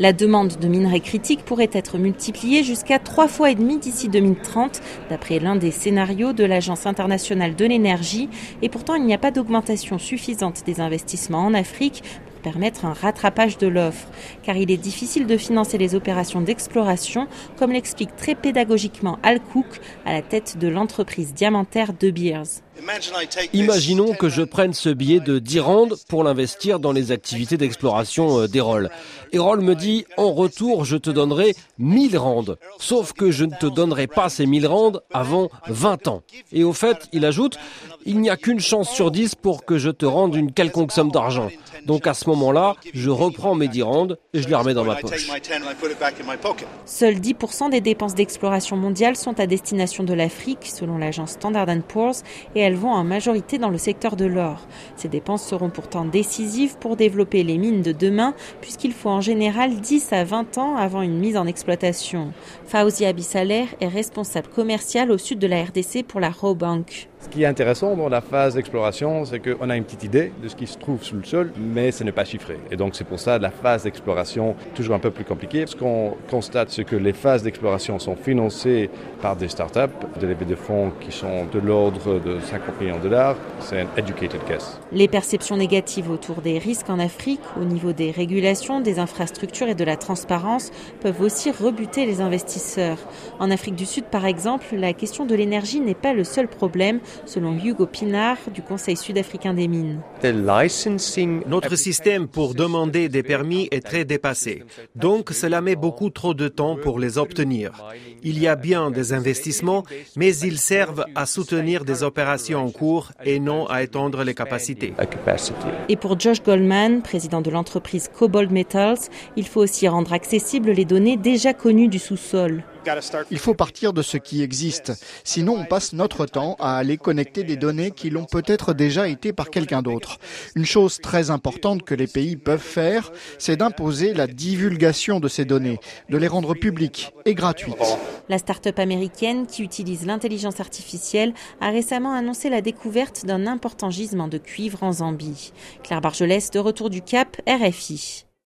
La demande de minerais critiques pourrait être multipliée jusqu'à trois fois et demi d'ici 2030, d'après l'un des scénarios de l'Agence internationale de l'énergie. Et pourtant, il n'y a pas d'augmentation suffisante des investissements en Afrique pour permettre un rattrapage de l'offre, car il est difficile de financer les opérations d'exploration, comme l'explique très pédagogiquement Al Cook à la tête de l'entreprise diamantaire De Beers. Imaginons que je prenne ce billet de 10 rands pour l'investir dans les activités d'exploration euh, d'Erol. Erol me dit, en retour, je te donnerai 1000 rands. Sauf que je ne te donnerai pas ces 1000 rands avant 20 ans. Et au fait, il ajoute, il n'y a qu'une chance sur 10 pour que je te rende une quelconque somme d'argent. Donc à ce moment-là, je reprends mes 10 rands et je les remets dans ma poche. Seuls 10% des dépenses d'exploration mondiale sont à destination de l'Afrique, selon l'agence Standard Poor's, et elles vont en majorité dans le secteur de l'or. Ces dépenses seront pourtant décisives pour développer les mines de demain, puisqu'il faut en général 10 à 20 ans avant une mise en exploitation. Fauzi Abissaler est responsable commercial au sud de la RDC pour la Robank. Ce qui est intéressant dans la phase d'exploration, c'est qu'on a une petite idée de ce qui se trouve sous le sol, mais ce n'est pas chiffré. Et donc c'est pour ça la phase d'exploration toujours un peu plus compliquée. Ce qu'on constate, c'est que les phases d'exploration sont financées par des startups, des levées de fonds qui sont de l'ordre de 50 millions de dollars. C'est un educated guess. Les perceptions négatives autour des risques en Afrique, au niveau des régulations, des infrastructures et de la transparence, peuvent aussi rebuter les investisseurs. En Afrique du Sud, par exemple, la question de l'énergie n'est pas le seul problème selon Hugo Pinard du Conseil sud-africain des mines. Notre système pour demander des permis est très dépassé, donc cela met beaucoup trop de temps pour les obtenir. Il y a bien des investissements, mais ils servent à soutenir des opérations en cours et non à étendre les capacités. Et pour Josh Goldman, président de l'entreprise Cobalt Metals, il faut aussi rendre accessibles les données déjà connues du sous-sol. Il faut partir de ce qui existe. Sinon, on passe notre temps à aller connecter des données qui l'ont peut-être déjà été par quelqu'un d'autre. Une chose très importante que les pays peuvent faire, c'est d'imposer la divulgation de ces données, de les rendre publiques et gratuites. La start-up américaine qui utilise l'intelligence artificielle a récemment annoncé la découverte d'un important gisement de cuivre en Zambie. Claire Bargelès, de retour du Cap, RFI.